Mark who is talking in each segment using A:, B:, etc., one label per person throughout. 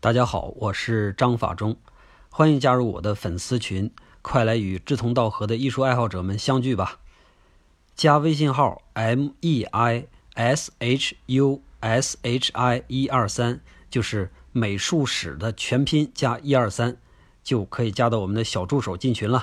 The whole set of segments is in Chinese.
A: 大家好，我是张法中，欢迎加入我的粉丝群，快来与志同道合的艺术爱好者们相聚吧！加微信号 m e i s h u s h i 一二三，就是美术史的全拼加一二三，就可以加到我们的小助手进群了。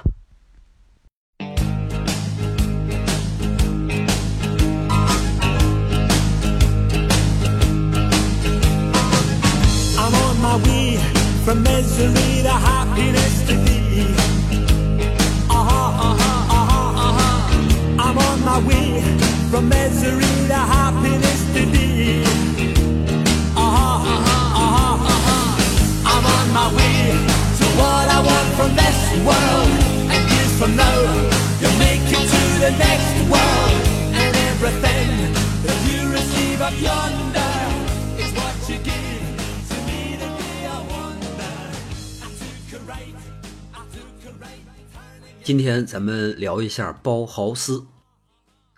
B: From misery to happiness to thee. Uh-huh, uh-huh, uh-huh, uh-huh. I'm on my way from misery to happiness to thee. Uh-huh, uh-huh, uh-huh, uh-huh. I'm on my way to what I want from this world. And years from now, you'll make it to the next world. And everything that you receive up yonder
A: 今天咱们聊一下包豪斯，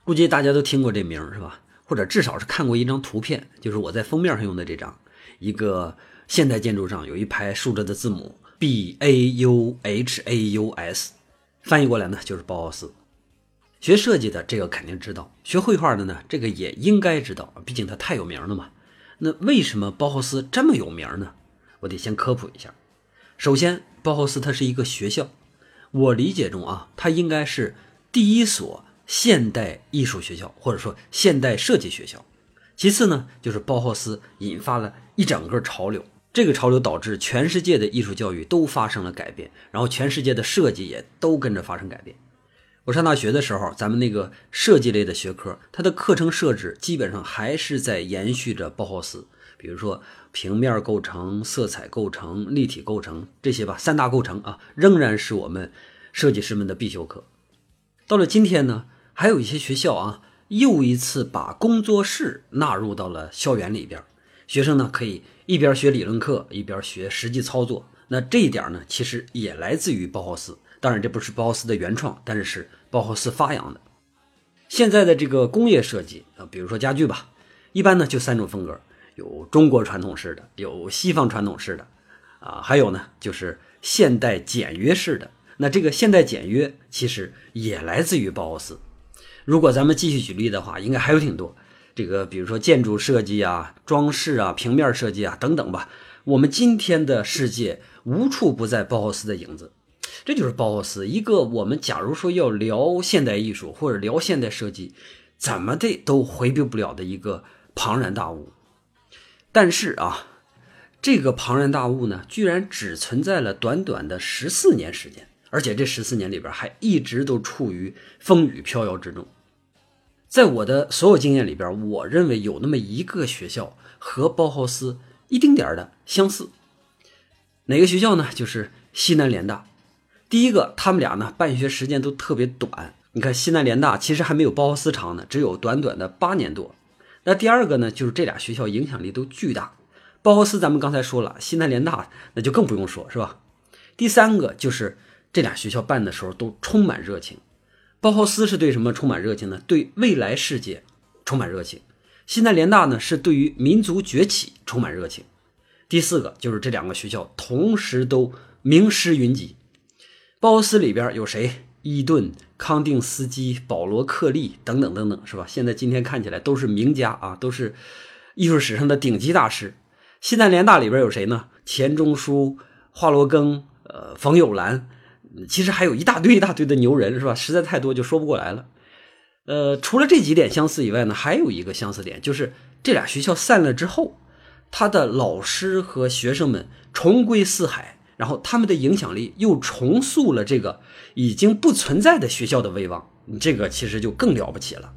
A: 估计大家都听过这名是吧？或者至少是看过一张图片，就是我在封面上用的这张，一个现代建筑上有一排竖着的字母 B A U H A U S，翻译过来呢就是包豪斯。学设计的这个肯定知道，学绘画的呢这个也应该知道，毕竟它太有名了嘛。那为什么包豪斯这么有名呢？我得先科普一下。首先，包豪斯它是一个学校，我理解中啊，它应该是第一所现代艺术学校，或者说现代设计学校。其次呢，就是包豪斯引发了一整个潮流，这个潮流导致全世界的艺术教育都发生了改变，然后全世界的设计也都跟着发生改变。我上大学的时候，咱们那个设计类的学科，它的课程设置基本上还是在延续着包豪斯，比如说平面构成、色彩构成、立体构成这些吧，三大构成啊，仍然是我们设计师们的必修课。到了今天呢，还有一些学校啊，又一次把工作室纳入到了校园里边，学生呢可以一边学理论课，一边学实际操作。那这一点呢，其实也来自于包豪斯。当然，这不是包豪斯的原创，但是是包豪斯发扬的。现在的这个工业设计啊，比如说家具吧，一般呢就三种风格，有中国传统式的，有西方传统式的，啊，还有呢就是现代简约式的。那这个现代简约其实也来自于包豪斯。如果咱们继续举例的话，应该还有挺多。这个比如说建筑设计啊、装饰啊、平面设计啊等等吧。我们今天的世界无处不在包豪斯的影子。这就是包豪斯，一个我们假如说要聊现代艺术或者聊现代设计，怎么的都回避不了的一个庞然大物。但是啊，这个庞然大物呢，居然只存在了短短的十四年时间，而且这十四年里边还一直都处于风雨飘摇之中。在我的所有经验里边，我认为有那么一个学校和包豪斯一丁点的相似，哪个学校呢？就是西南联大。第一个，他们俩呢办学时间都特别短。你看，西南联大其实还没有包豪斯长呢，只有短短的八年多。那第二个呢，就是这俩学校影响力都巨大。包豪斯咱们刚才说了，西南联大那就更不用说，是吧？第三个就是这俩学校办的时候都充满热情。包豪斯是对什么充满热情呢？对未来世界充满热情。西南联大呢是对于民族崛起充满热情。第四个就是这两个学校同时都名师云集。包豪斯里边有谁？伊顿、康定斯基、保罗·克利等等等等，是吧？现在今天看起来都是名家啊，都是艺术史上的顶级大师。西南联大里边有谁呢？钱钟书、华罗庚、呃，冯友兰，其实还有一大堆一大堆的牛人，是吧？实在太多就说不过来了。呃，除了这几点相似以外呢，还有一个相似点，就是这俩学校散了之后，他的老师和学生们重归四海。然后他们的影响力又重塑了这个已经不存在的学校的威望，这个其实就更了不起了。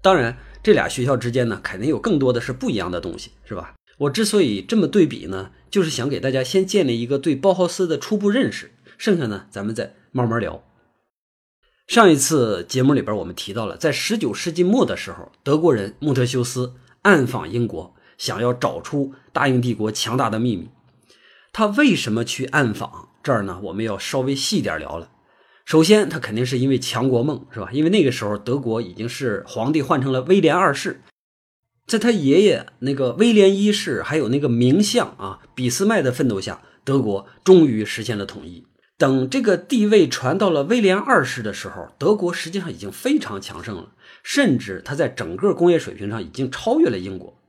A: 当然，这俩学校之间呢，肯定有更多的是不一样的东西，是吧？我之所以这么对比呢，就是想给大家先建立一个对包豪斯的初步认识，剩下呢，咱们再慢慢聊。上一次节目里边我们提到了，在19世纪末的时候，德国人穆特修斯暗访英国，想要找出大英帝国强大的秘密。他为什么去暗访？这儿呢，我们要稍微细点聊了。首先，他肯定是因为强国梦，是吧？因为那个时候德国已经是皇帝换成了威廉二世，在他爷爷那个威廉一世，还有那个名相啊俾斯麦的奋斗下，德国终于实现了统一。等这个地位传到了威廉二世的时候，德国实际上已经非常强盛了，甚至他在整个工业水平上已经超越了英国。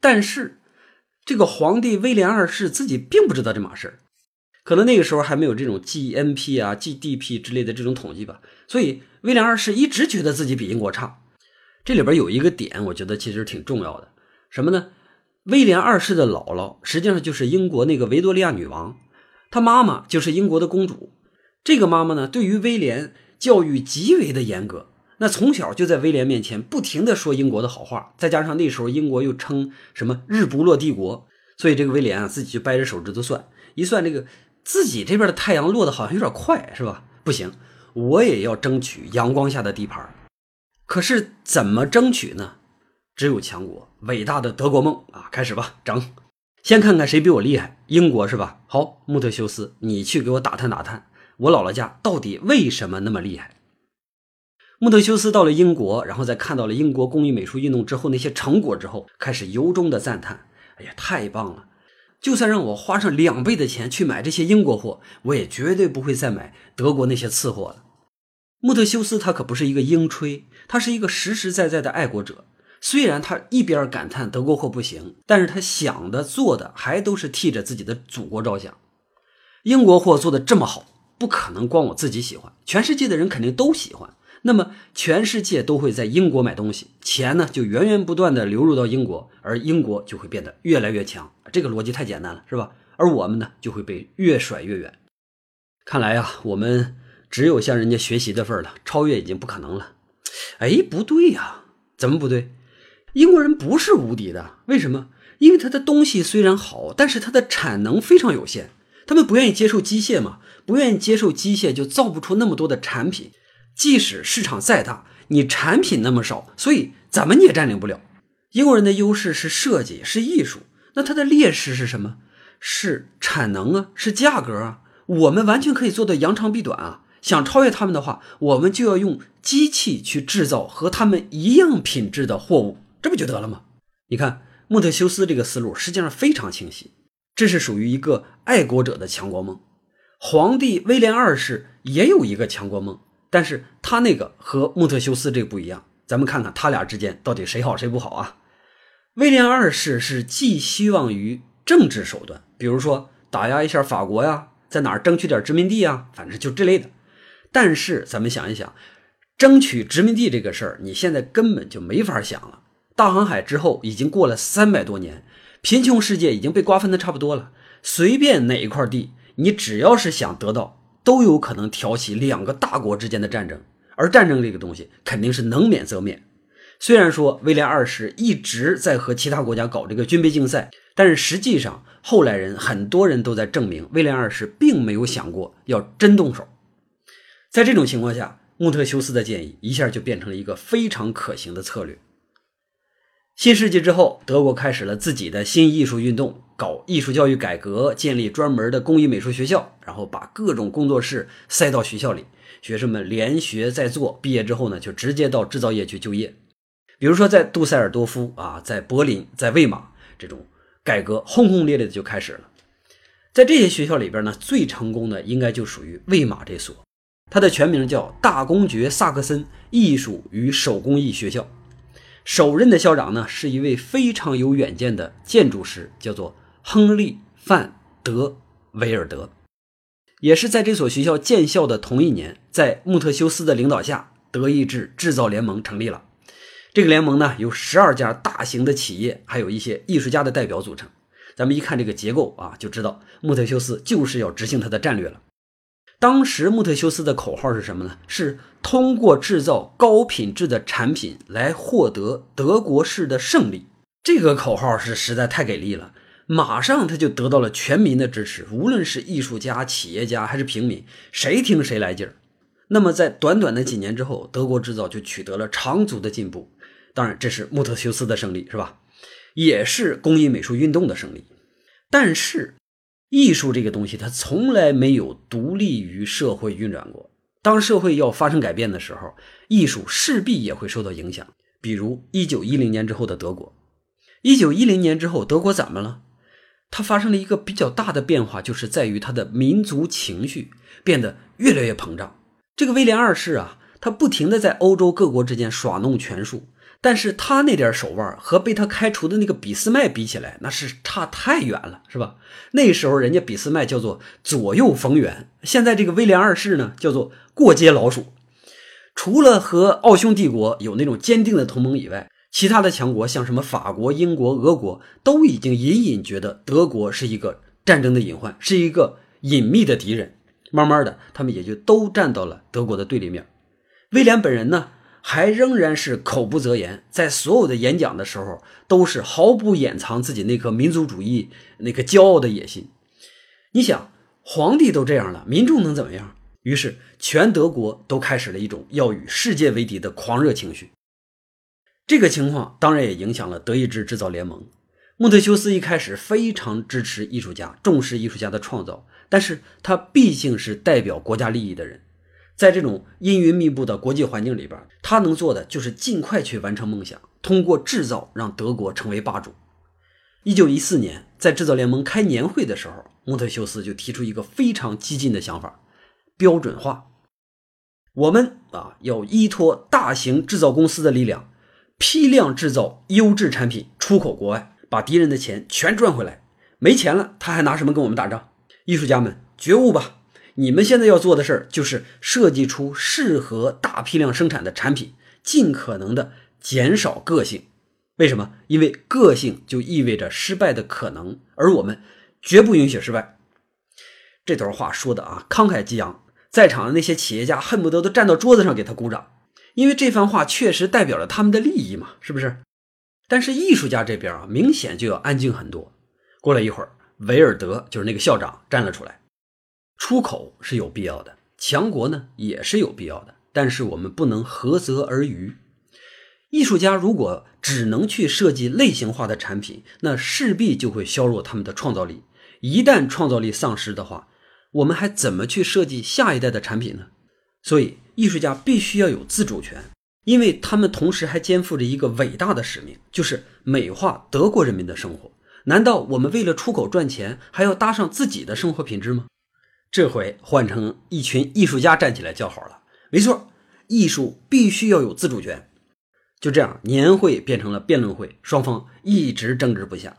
A: 但是，这个皇帝威廉二世自己并不知道这码事，可能那个时候还没有这种 GNP 啊、GDP 之类的这种统计吧，所以威廉二世一直觉得自己比英国差。这里边有一个点，我觉得其实挺重要的，什么呢？威廉二世的姥姥实际上就是英国那个维多利亚女王，她妈妈就是英国的公主。这个妈妈呢，对于威廉教育极为的严格，那从小就在威廉面前不停的说英国的好话，再加上那时候英国又称什么日不落帝国，所以这个威廉啊自己就掰着手指头算，一算这个自己这边的太阳落的好像有点快，是吧？不行，我也要争取阳光下的地盘。可是怎么争取呢？只有强国，伟大的德国梦啊！开始吧，整，先看看谁比我厉害。英国是吧？好，穆特修斯，你去给我打探打探，我姥姥家到底为什么那么厉害？穆特修斯到了英国，然后在看到了英国工艺美术运动之后那些成果之后，开始由衷的赞叹：哎呀，太棒了！就算让我花上两倍的钱去买这些英国货，我也绝对不会再买德国那些次货了。穆特修斯他可不是一个鹰吹，他是一个实实在在的爱国者。虽然他一边感叹德国货不行，但是他想的做的还都是替着自己的祖国着想。英国货做的这么好，不可能光我自己喜欢，全世界的人肯定都喜欢。那么全世界都会在英国买东西，钱呢就源源不断的流入到英国，而英国就会变得越来越强。这个逻辑太简单了，是吧？而我们呢就会被越甩越远。看来呀，我们。只有向人家学习的份了，超越已经不可能了。哎，不对呀，怎么不对？英国人不是无敌的，为什么？因为他的东西虽然好，但是它的产能非常有限，他们不愿意接受机械嘛，不愿意接受机械，就造不出那么多的产品。即使市场再大，你产品那么少，所以怎么你也占领不了。英国人的优势是设计，是艺术，那它的劣势是什么？是产能啊，是价格啊。我们完全可以做到扬长避短啊。想超越他们的话，我们就要用机器去制造和他们一样品质的货物，这不就得了吗？你看穆特修斯这个思路实际上非常清晰，这是属于一个爱国者的强国梦。皇帝威廉二世也有一个强国梦，但是他那个和穆特修斯这个不一样。咱们看看他俩之间到底谁好谁不好啊？威廉二世是寄希望于政治手段，比如说打压一下法国呀，在哪儿争取点殖民地啊，反正就这类的。但是咱们想一想，争取殖民地这个事儿，你现在根本就没法想了。大航海之后已经过了三百多年，贫穷世界已经被瓜分的差不多了。随便哪一块地，你只要是想得到，都有可能挑起两个大国之间的战争。而战争这个东西肯定是能免则免。虽然说威廉二世一直在和其他国家搞这个军备竞赛，但是实际上后来人很多人都在证明，威廉二世并没有想过要真动手。在这种情况下，穆特修斯的建议一下就变成了一个非常可行的策略。新世纪之后，德国开始了自己的新艺术运动，搞艺术教育改革，建立专门的工艺美术学校，然后把各种工作室塞到学校里，学生们连学再做，毕业之后呢，就直接到制造业去就业。比如说在杜塞尔多夫啊，在柏林，在魏玛，这种改革轰轰烈烈的就开始了。在这些学校里边呢，最成功的应该就属于魏玛这所。它的全名叫大公爵萨克森艺术与手工艺学校，首任的校长呢是一位非常有远见的建筑师，叫做亨利·范德维尔德。也是在这所学校建校的同一年，在穆特修斯的领导下，德意志制造联盟成立了。这个联盟呢由十二家大型的企业，还有一些艺术家的代表组成。咱们一看这个结构啊，就知道穆特修斯就是要执行他的战略了。当时穆特修斯的口号是什么呢？是通过制造高品质的产品来获得德国式的胜利。这个口号是实在太给力了，马上他就得到了全民的支持，无论是艺术家、企业家还是平民，谁听谁来劲儿。那么在短短的几年之后，德国制造就取得了长足的进步。当然，这是穆特修斯的胜利，是吧？也是工艺美术运动的胜利。但是。艺术这个东西，它从来没有独立于社会运转过。当社会要发生改变的时候，艺术势必也会受到影响。比如一九一零年之后的德国，一九一零年之后，德国怎么了？它发生了一个比较大的变化，就是在于它的民族情绪变得越来越膨胀。这个威廉二世啊，他不停的在欧洲各国之间耍弄权术，但是他那点手腕和被他开除的那个俾斯麦比起来，那是差太远了，是吧？那时候人家俾斯麦叫做左右逢源，现在这个威廉二世呢，叫做过街老鼠。除了和奥匈帝国有那种坚定的同盟以外，其他的强国像什么法国、英国、俄国，都已经隐隐觉得德国是一个战争的隐患，是一个隐秘的敌人。慢慢的，他们也就都站到了德国的对立面。威廉本人呢，还仍然是口不择言，在所有的演讲的时候，都是毫不掩藏自己那颗民族主义、那个骄傲的野心。你想，皇帝都这样了，民众能怎么样？于是，全德国都开始了一种要与世界为敌的狂热情绪。这个情况当然也影响了德意志制造联盟。孟特修斯一开始非常支持艺术家，重视艺术家的创造，但是他毕竟是代表国家利益的人，在这种阴云密布的国际环境里边，他能做的就是尽快去完成梦想，通过制造让德国成为霸主。一九一四年，在制造联盟开年会的时候，穆特修斯就提出一个非常激进的想法。标准化，我们啊要依托大型制造公司的力量，批量制造优质产品，出口国外，把敌人的钱全赚回来。没钱了，他还拿什么跟我们打仗？艺术家们觉悟吧！你们现在要做的事儿就是设计出适合大批量生产的产品，尽可能的减少个性。为什么？因为个性就意味着失败的可能，而我们绝不允许失败。这段话说的啊，慷慨激昂。在场的那些企业家恨不得都站到桌子上给他鼓掌，因为这番话确实代表了他们的利益嘛，是不是？但是艺术家这边啊，明显就要安静很多。过了一会儿，维尔德就是那个校长站了出来：“出口是有必要的，强国呢也是有必要的，但是我们不能涸泽而渔。艺术家如果只能去设计类型化的产品，那势必就会削弱他们的创造力。一旦创造力丧失的话，我们还怎么去设计下一代的产品呢？所以，艺术家必须要有自主权，因为他们同时还肩负着一个伟大的使命，就是美化德国人民的生活。难道我们为了出口赚钱，还要搭上自己的生活品质吗？这回换成一群艺术家站起来叫好了。没错，艺术必须要有自主权。就这样，年会变成了辩论会，双方一直争执不下。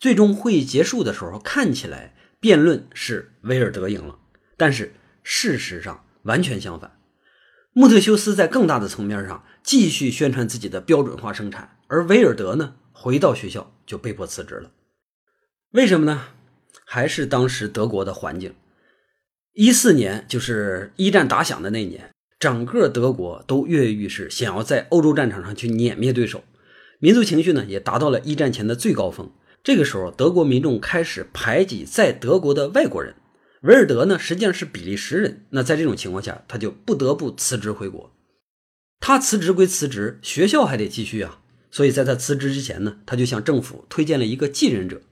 A: 最终会议结束的时候，看起来。辩论是威尔德赢了，但是事实上完全相反。穆特修斯在更大的层面上继续宣传自己的标准化生产，而威尔德呢，回到学校就被迫辞职了。为什么呢？还是当时德国的环境。一四年就是一战打响的那年，整个德国都跃跃欲试，想要在欧洲战场上去碾灭对手，民族情绪呢也达到了一战前的最高峰。这个时候，德国民众开始排挤在德国的外国人。维尔德呢，实际上是比利时人。那在这种情况下，他就不得不辞职回国。他辞职归辞职，学校还得继续啊。所以在他辞职之前呢，他就向政府推荐了一个继任者。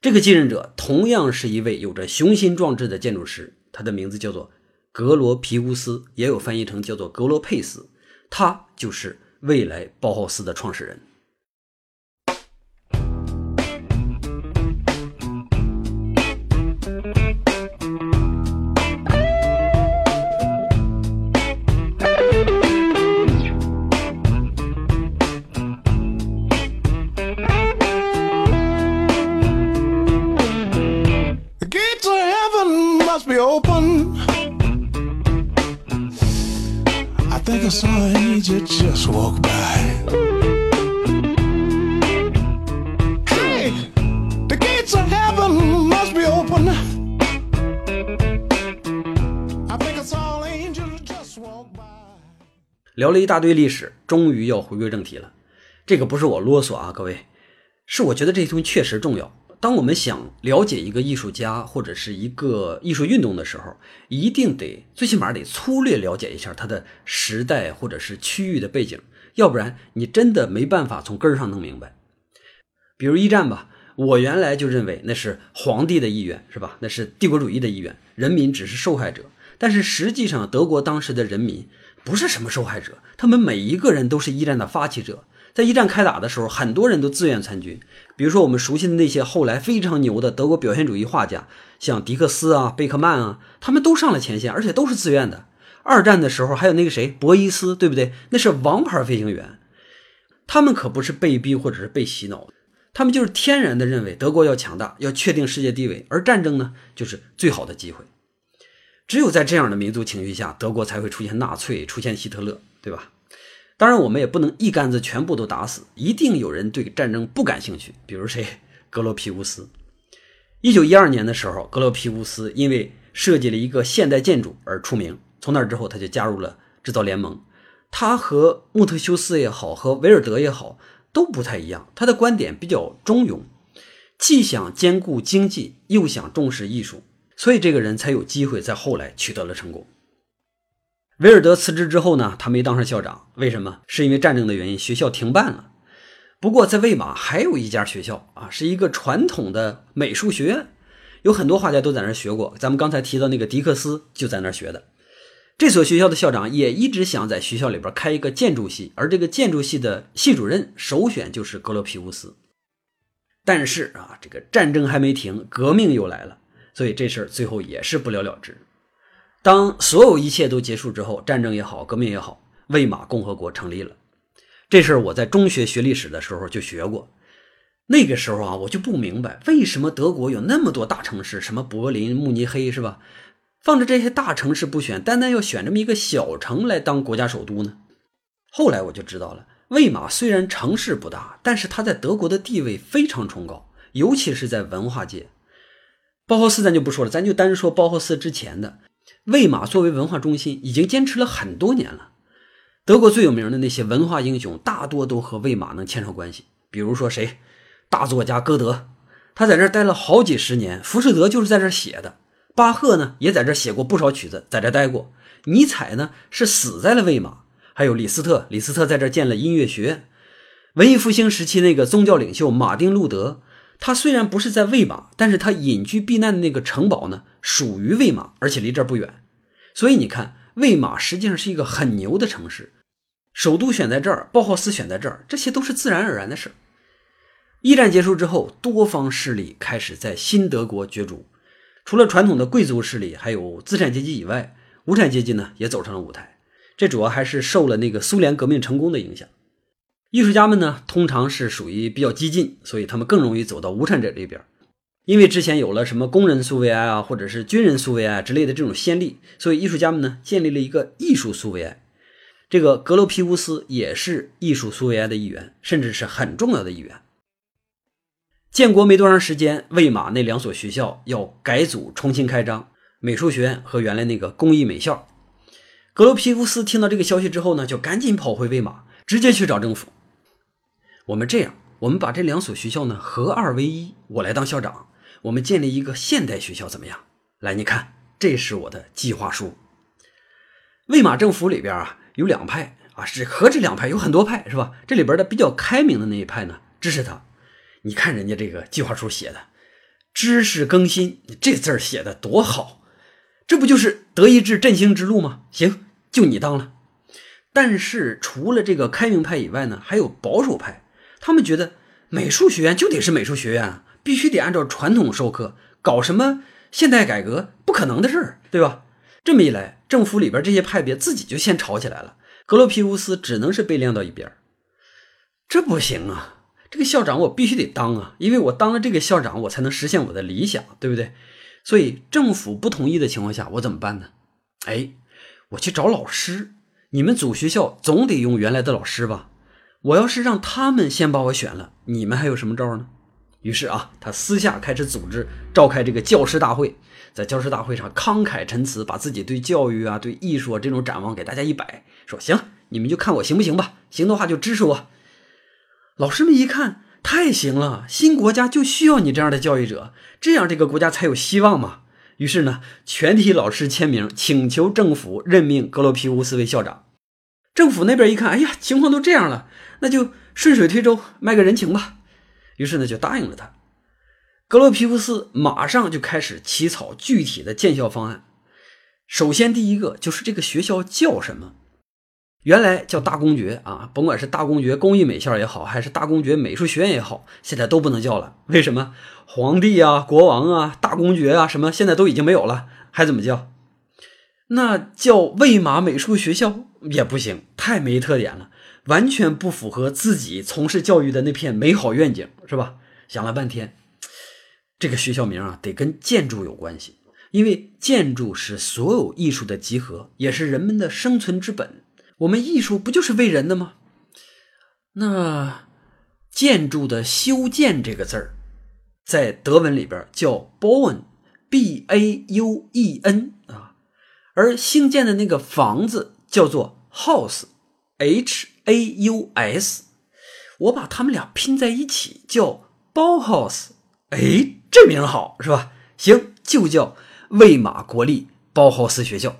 A: 这个继任者同样是一位有着雄心壮志的建筑师，他的名字叫做格罗皮乌斯，也有翻译成叫做格罗佩斯。他就是未来包豪斯的创始人。聊了一大堆历史，终于要回归正题了。这个不是我啰嗦啊，各位，是我觉得这些东西确实重要。当我们想了解一个艺术家或者是一个艺术运动的时候，一定得最起码得粗略了解一下它的时代或者是区域的背景，要不然你真的没办法从根儿上弄明白。比如一战吧，我原来就认为那是皇帝的意愿，是吧？那是帝国主义的意愿，人民只是受害者。但是实际上，德国当时的人民。不是什么受害者，他们每一个人都是一战的发起者。在一战开打的时候，很多人都自愿参军。比如说我们熟悉的那些后来非常牛的德国表现主义画家，像迪克斯啊、贝克曼啊，他们都上了前线，而且都是自愿的。二战的时候还有那个谁，博伊斯，对不对？那是王牌飞行员。他们可不是被逼或者是被洗脑，他们就是天然的认为德国要强大，要确定世界地位，而战争呢，就是最好的机会。只有在这样的民族情绪下，德国才会出现纳粹，出现希特勒，对吧？当然，我们也不能一竿子全部都打死，一定有人对战争不感兴趣。比如谁？格罗皮乌斯。一九一二年的时候，格罗皮乌斯因为设计了一个现代建筑而出名。从那之后，他就加入了制造联盟。他和穆特修斯也好，和维尔德也好，都不太一样。他的观点比较中庸，既想兼顾经济，又想重视艺术，所以这个人才有机会在后来取得了成功。维尔德辞职之后呢，他没当上校长，为什么？是因为战争的原因，学校停办了。不过在魏玛还有一家学校啊，是一个传统的美术学院，有很多画家都在那儿学过。咱们刚才提到那个迪克斯就在那儿学的。这所学校的校长也一直想在学校里边开一个建筑系，而这个建筑系的系主任首选就是格罗皮乌斯。但是啊，这个战争还没停，革命又来了，所以这事儿最后也是不了了之。当所有一切都结束之后，战争也好，革命也好，魏玛共和国成立了。这事儿我在中学学历史的时候就学过。那个时候啊，我就不明白为什么德国有那么多大城市，什么柏林、慕尼黑，是吧？放着这些大城市不选，单单要选这么一个小城来当国家首都呢？后来我就知道了，魏玛虽然城市不大，但是它在德国的地位非常崇高，尤其是在文化界。包豪斯咱就不说了，咱就单说包豪斯之前的。魏玛作为文化中心，已经坚持了很多年了。德国最有名的那些文化英雄，大多都和魏玛能牵上关系。比如说谁，大作家歌德，他在这待了好几十年，《浮士德》就是在这写的。巴赫呢，也在这写过不少曲子，在这待过。尼采呢，是死在了魏玛。还有李斯特，李斯特在这建了音乐学院。文艺复兴时期那个宗教领袖马丁路德。他虽然不是在魏玛，但是他隐居避难的那个城堡呢，属于魏玛，而且离这儿不远。所以你看，魏玛实际上是一个很牛的城市，首都选在这儿，包豪斯选在这儿，这些都是自然而然的事。一战结束之后，多方势力开始在新德国角逐，除了传统的贵族势力，还有资产阶级以外，无产阶级呢也走上了舞台。这主要还是受了那个苏联革命成功的影响。艺术家们呢，通常是属于比较激进，所以他们更容易走到无产者这边。因为之前有了什么工人苏维埃啊，或者是军人苏维埃之类的这种先例，所以艺术家们呢建立了一个艺术苏维埃。这个格罗皮乌斯也是艺术苏维埃的一员，甚至是很重要的一员。建国没多长时间，魏玛那两所学校要改组重新开张，美术学院和原来那个工艺美校。格罗皮乌斯听到这个消息之后呢，就赶紧跑回魏玛，直接去找政府。我们这样，我们把这两所学校呢合二为一，我来当校长，我们建立一个现代学校怎么样？来，你看，这是我的计划书。魏玛政府里边啊有两派啊，是和这两派有很多派是吧？这里边的比较开明的那一派呢支持他。你看人家这个计划书写的，知识更新，这字儿写的多好，这不就是德意志振兴之路吗？行，就你当了。但是除了这个开明派以外呢，还有保守派。他们觉得美术学院就得是美术学院，必须得按照传统授课，搞什么现代改革不可能的事儿，对吧？这么一来，政府里边这些派别自己就先吵起来了。格罗皮乌斯只能是被晾到一边这不行啊！这个校长我必须得当啊，因为我当了这个校长，我才能实现我的理想，对不对？所以政府不同意的情况下，我怎么办呢？哎，我去找老师。你们组学校总得用原来的老师吧？我要是让他们先把我选了，你们还有什么招呢？于是啊，他私下开始组织召开这个教师大会，在教师大会上慷慨陈词，把自己对教育啊、对艺术啊这种展望给大家一摆，说行，你们就看我行不行吧，行的话就支持我。老师们一看，太行了，新国家就需要你这样的教育者，这样这个国家才有希望嘛。于是呢，全体老师签名请求政府任命格罗皮乌斯为校长。政府那边一看，哎呀，情况都这样了。那就顺水推舟卖个人情吧，于是呢就答应了他。格罗皮乌斯马上就开始起草具体的建校方案。首先第一个就是这个学校叫什么？原来叫大公爵啊，甭管是大公爵工艺美校也好，还是大公爵美术学院也好，现在都不能叫了。为什么？皇帝啊、国王啊、大公爵啊，什么现在都已经没有了，还怎么叫？那叫魏玛美术学校也不行，太没特点了，完全不符合自己从事教育的那片美好愿景，是吧？想了半天，这个学校名啊，得跟建筑有关系，因为建筑是所有艺术的集合，也是人们的生存之本。我们艺术不就是为人的吗？那建筑的修建这个字儿，在德文里边叫 bauen，b a u e n 啊，而兴建的那个房子叫做 house，h a u s，我把他们俩拼在一起叫 Bauhaus，哎，这名好是吧？行，就叫魏玛国立包豪斯学校。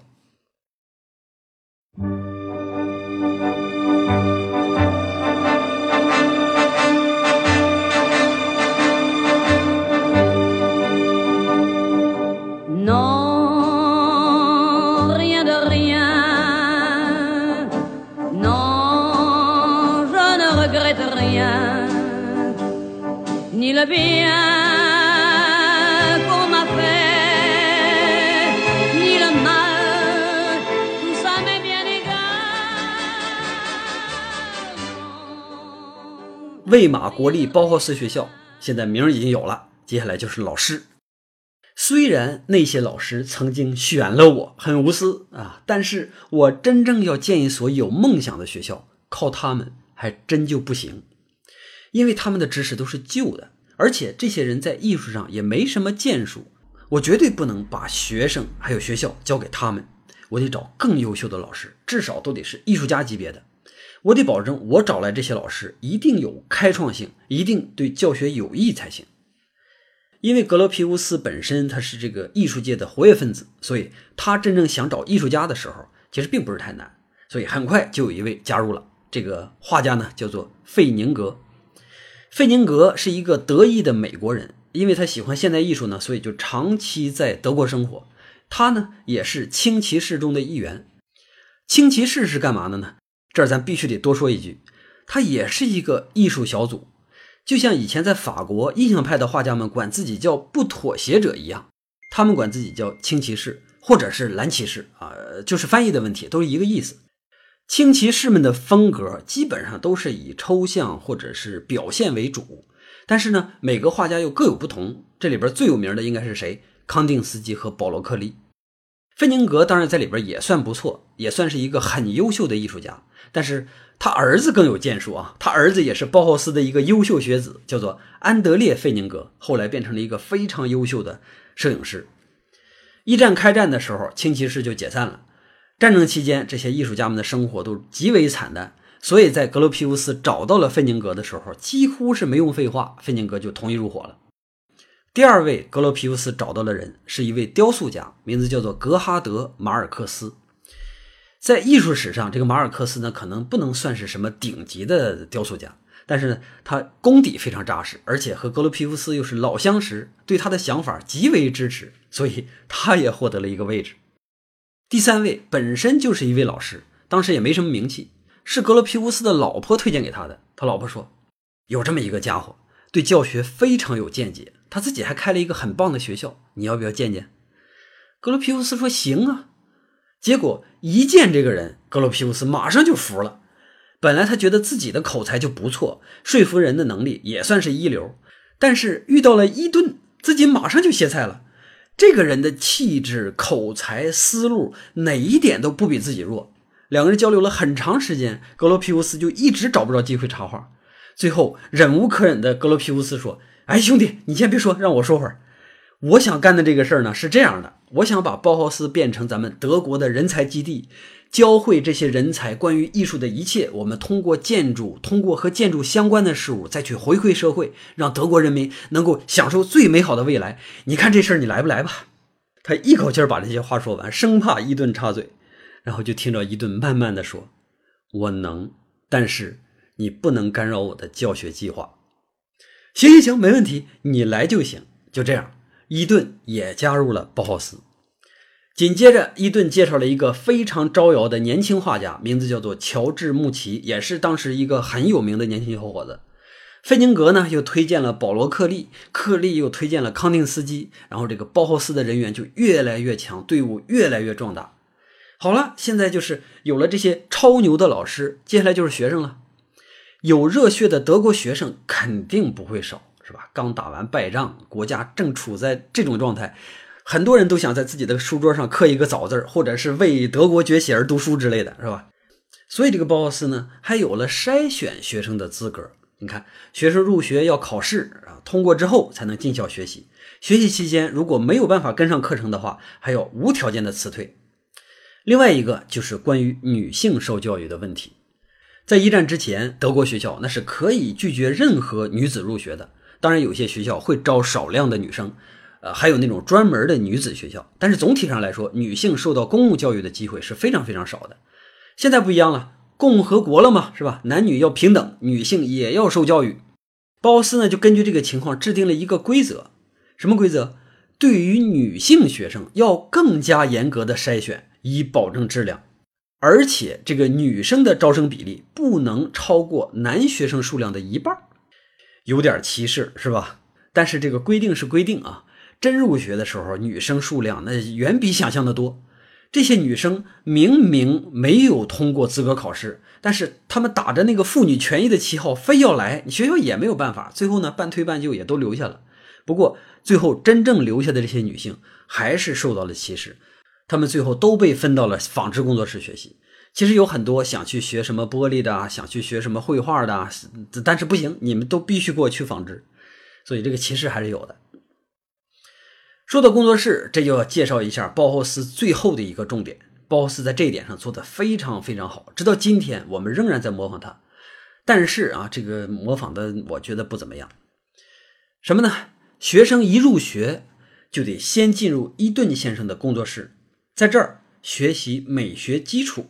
A: 魏玛国立包豪斯学校现在名已经有了，接下来就是老师。虽然那些老师曾经选了我，很无私啊，但是我真正要建一所有梦想的学校，靠他们还真就不行，因为他们的知识都是旧的，而且这些人在艺术上也没什么建树，我绝对不能把学生还有学校交给他们，我得找更优秀的老师，至少都得是艺术家级别的。我得保证，我找来这些老师一定有开创性，一定对教学有益才行。因为格罗皮乌斯本身他是这个艺术界的活跃分子，所以他真正想找艺术家的时候，其实并不是太难。所以很快就有一位加入了。这个画家呢，叫做费宁格。费宁格是一个德裔的美国人，因为他喜欢现代艺术呢，所以就长期在德国生活。他呢，也是青骑士中的一员。青骑士是干嘛的呢？这儿咱必须得多说一句，他也是一个艺术小组，就像以前在法国印象派的画家们管自己叫不妥协者一样，他们管自己叫青骑士或者是蓝骑士啊，就是翻译的问题，都是一个意思。轻骑士们的风格基本上都是以抽象或者是表现为主，但是呢，每个画家又各有不同。这里边最有名的应该是谁？康定斯基和保罗克利。费宁格当然在里边也算不错，也算是一个很优秀的艺术家。但是他儿子更有建树啊！他儿子也是包豪斯的一个优秀学子，叫做安德烈·费宁格，后来变成了一个非常优秀的摄影师。一战开战的时候，清骑士就解散了。战争期间，这些艺术家们的生活都极为惨淡，所以在格罗皮乌斯找到了费宁格的时候，几乎是没用废话，费宁格就同意入伙了。第二位格罗皮乌斯找到的人是一位雕塑家，名字叫做格哈德·马尔克斯。在艺术史上，这个马尔克斯呢，可能不能算是什么顶级的雕塑家，但是呢，他功底非常扎实，而且和格罗皮乌斯又是老相识，对他的想法极为支持，所以他也获得了一个位置。第三位本身就是一位老师，当时也没什么名气，是格罗皮乌斯的老婆推荐给他的。他老婆说，有这么一个家伙，对教学非常有见解。他自己还开了一个很棒的学校，你要不要见见？格罗皮乌斯说：“行啊。”结果一见这个人，格罗皮乌斯马上就服了。本来他觉得自己的口才就不错，说服人的能力也算是一流，但是遇到了伊顿，自己马上就歇菜了。这个人的气质、口才、思路哪一点都不比自己弱。两个人交流了很长时间，格罗皮乌斯就一直找不着机会插话。最后忍无可忍的格罗皮乌斯说。哎，兄弟，你先别说，让我说会儿。我想干的这个事儿呢是这样的：我想把包豪斯变成咱们德国的人才基地，教会这些人才关于艺术的一切。我们通过建筑，通过和建筑相关的事物，再去回馈社会，让德国人民能够享受最美好的未来。你看这事儿，你来不来吧？他一口气把这些话说完，生怕伊顿插嘴，然后就听着伊顿慢慢的说：“我能，但是你不能干扰我的教学计划。”行行行，没问题，你来就行。就这样，伊顿也加入了包豪斯。紧接着，伊顿介绍了一个非常招摇的年轻画家，名字叫做乔治·穆奇，也是当时一个很有名的年轻小伙子。费宁格呢又推荐了保罗·克利，克利又推荐了康定斯基，然后这个包豪斯的人员就越来越强，队伍越来越壮大。好了，现在就是有了这些超牛的老师，接下来就是学生了。有热血的德国学生肯定不会少，是吧？刚打完败仗，国家正处在这种状态。很多人都想在自己的书桌上刻一个“早”字或者是为德国崛起而读书之类的是吧？所以这个包豪斯呢，还有了筛选学生的资格。你看，学生入学要考试啊，通过之后才能进校学习。学习期间如果没有办法跟上课程的话，还要无条件的辞退。另外一个就是关于女性受教育的问题，在一战之前，德国学校那是可以拒绝任何女子入学的。当然，有些学校会招少量的女生。呃，还有那种专门的女子学校，但是总体上来说，女性受到公共教育的机会是非常非常少的。现在不一样了，共和国了嘛，是吧？男女要平等，女性也要受教育。包斯呢，就根据这个情况制定了一个规则，什么规则？对于女性学生要更加严格的筛选，以保证质量，而且这个女生的招生比例不能超过男学生数量的一半，有点歧视是吧？但是这个规定是规定啊。真入学的时候，女生数量那远比想象的多。这些女生明明没有通过资格考试，但是她们打着那个妇女权益的旗号，非要来，学校也没有办法。最后呢，半推半就也都留下了。不过最后真正留下的这些女性，还是受到了歧视。她们最后都被分到了纺织工作室学习。其实有很多想去学什么玻璃的，想去学什么绘画的，但是不行，你们都必须给我去纺织。所以这个歧视还是有的。说到工作室，这就要介绍一下包豪斯最后的一个重点。包豪斯在这一点上做的非常非常好，直到今天我们仍然在模仿他。但是啊，这个模仿的我觉得不怎么样。什么呢？学生一入学就得先进入伊顿先生的工作室，在这儿学习美学基础。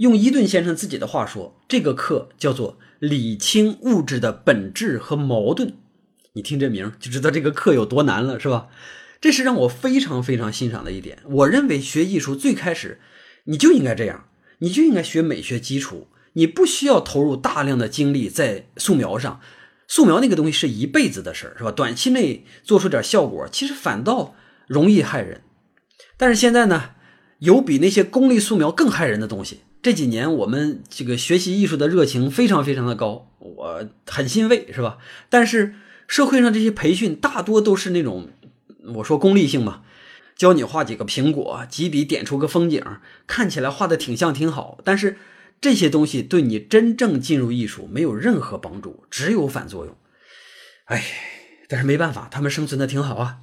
A: 用伊顿先生自己的话说，这个课叫做“理清物质的本质和矛盾”。你听这名就知道这个课有多难了，是吧？这是让我非常非常欣赏的一点。我认为学艺术最开始，你就应该这样，你就应该学美学基础。你不需要投入大量的精力在素描上，素描那个东西是一辈子的事儿，是吧？短期内做出点效果，其实反倒容易害人。但是现在呢，有比那些功利素描更害人的东西。这几年我们这个学习艺术的热情非常非常的高，我很欣慰，是吧？但是社会上这些培训大多都是那种。我说功利性嘛，教你画几个苹果，几笔点出个风景，看起来画的挺像挺好，但是这些东西对你真正进入艺术没有任何帮助，只有反作用。哎，但是没办法，他们生存的挺好啊。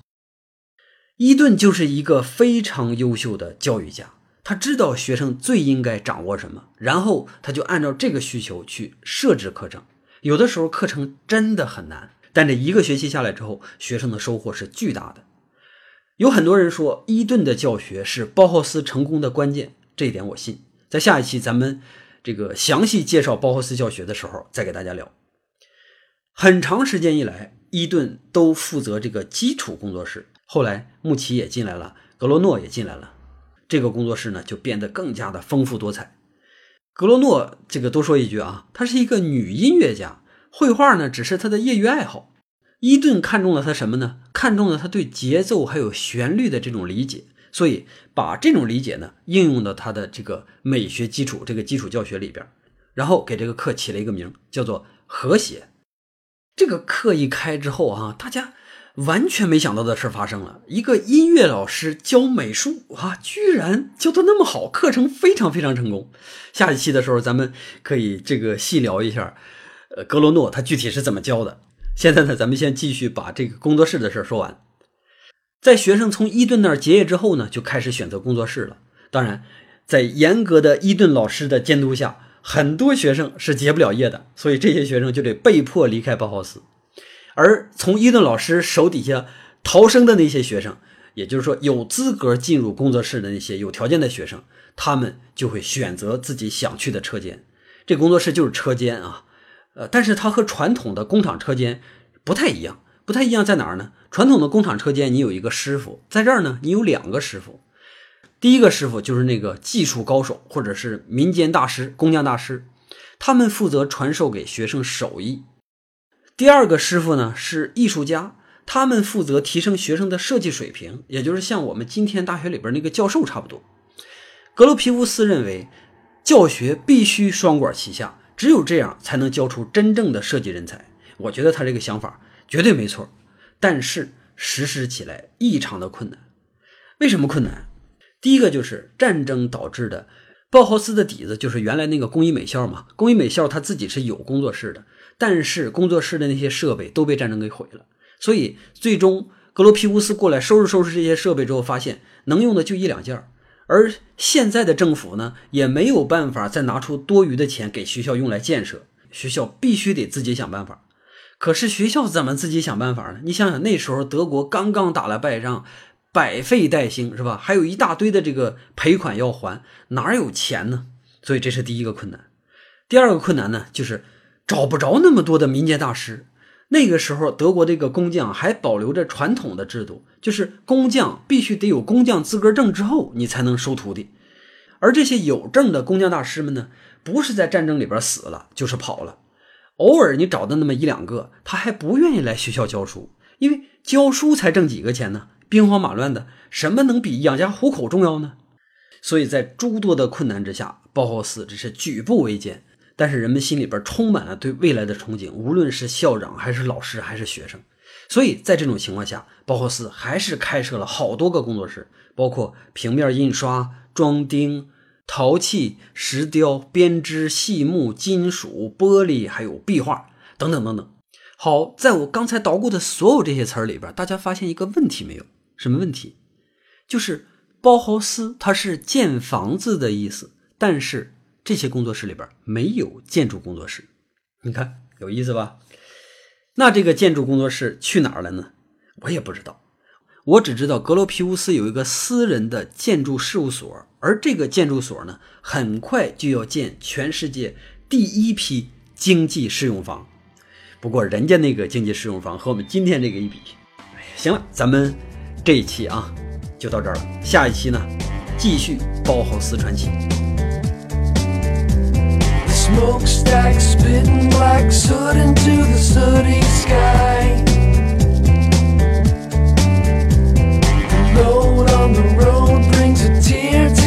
A: 伊顿就是一个非常优秀的教育家，他知道学生最应该掌握什么，然后他就按照这个需求去设置课程。有的时候课程真的很难，但这一个学期下来之后，学生的收获是巨大的。有很多人说伊顿的教学是包豪斯成功的关键，这一点我信。在下一期咱们这个详细介绍包豪斯教学的时候再给大家聊。很长时间以来，伊顿都负责这个基础工作室，后来穆奇也进来了，格罗诺也进来了，这个工作室呢就变得更加的丰富多彩。格罗诺这个多说一句啊，她是一个女音乐家，绘画呢只是她的业余爱好。伊顿看中了她什么呢？看中了她对节奏还有旋律的这种理解，所以把这种理解呢应用到他的这个美学基础这个基础教学里边，然后给这个课起了一个名，叫做和谐。这个课一开之后啊，大家完全没想到的事发生了：一个音乐老师教美术啊，居然教的那么好，课程非常非常成功。下一期的时候，咱们可以这个细聊一下，呃，格罗诺他具体是怎么教的。现在呢，咱们先继续把这个工作室的事说完。在学生从伊顿那儿结业之后呢，就开始选择工作室了。当然，在严格的伊顿老师的监督下，很多学生是结不了业的，所以这些学生就得被迫离开包豪斯。而从伊顿老师手底下逃生的那些学生，也就是说有资格进入工作室的那些有条件的学生，他们就会选择自己想去的车间。这工作室就是车间啊。呃，但是它和传统的工厂车间不太一样，不太一样在哪儿呢？传统的工厂车间你有一个师傅，在这儿呢，你有两个师傅。第一个师傅就是那个技术高手，或者是民间大师、工匠大师，他们负责传授给学生手艺。第二个师傅呢是艺术家，他们负责提升学生的设计水平，也就是像我们今天大学里边那个教授差不多。格罗皮乌斯认为，教学必须双管齐下，只有这样才能教出真正的设计人才。我觉得他这个想法绝对没错，但是实施起来异常的困难。为什么困难？第一个就是战争导致的。包豪斯的底子就是原来那个工艺美校嘛，工艺美校他自己是有工作室的，但是工作室的那些设备都被战争给毁了，所以最终格罗皮乌斯过来收拾收拾这些设备之后，发现能用的就一两件儿。而现在的政府呢，也没有办法再拿出多余的钱给学校用来建设，学校必须得自己想办法。可是学校怎么自己想办法呢？你想想，那时候德国刚刚打了败仗。百废待兴是吧？还有一大堆的这个赔款要还，哪有钱呢？所以这是第一个困难。第二个困难呢，就是找不着那么多的民间大师。那个时候，德国这个工匠还保留着传统的制度，就是工匠必须得有工匠资格证之后，你才能收徒弟。而这些有证的工匠大师们呢，不是在战争里边死了，就是跑了。偶尔你找的那么一两个，他还不愿意来学校教书，因为教书才挣几个钱呢？兵荒马乱的，什么能比养家糊口重要呢？所以在诸多的困难之下，包豪斯只是举步维艰，但是人们心里边充满了对未来的憧憬，无论是校长还是老师还是学生。所以在这种情况下，包豪斯还是开设了好多个工作室，包括平面印刷、装钉、陶器、石雕、编织、细木、金属、玻璃，还有壁画等等等等。好，在我刚才捣鼓的所有这些词儿里边，大家发现一个问题没有？什么问题？就是包豪斯，它是建房子的意思，但是这些工作室里边没有建筑工作室。你看有意思吧？那这个建筑工作室去哪儿了呢？我也不知道。我只知道格罗皮乌斯有一个私人的建筑事务所，而这个建筑所呢，很快就要建全世界第一批经济适用房。不过人家那个经济适用房和我们今天这个一比，哎呀，行了，咱们。这一期啊，就到这儿了。下一期呢，继续包豪斯传奇。Smokestacks spitting
C: black soot into the sooty sky. Load on the road brings
A: a tear to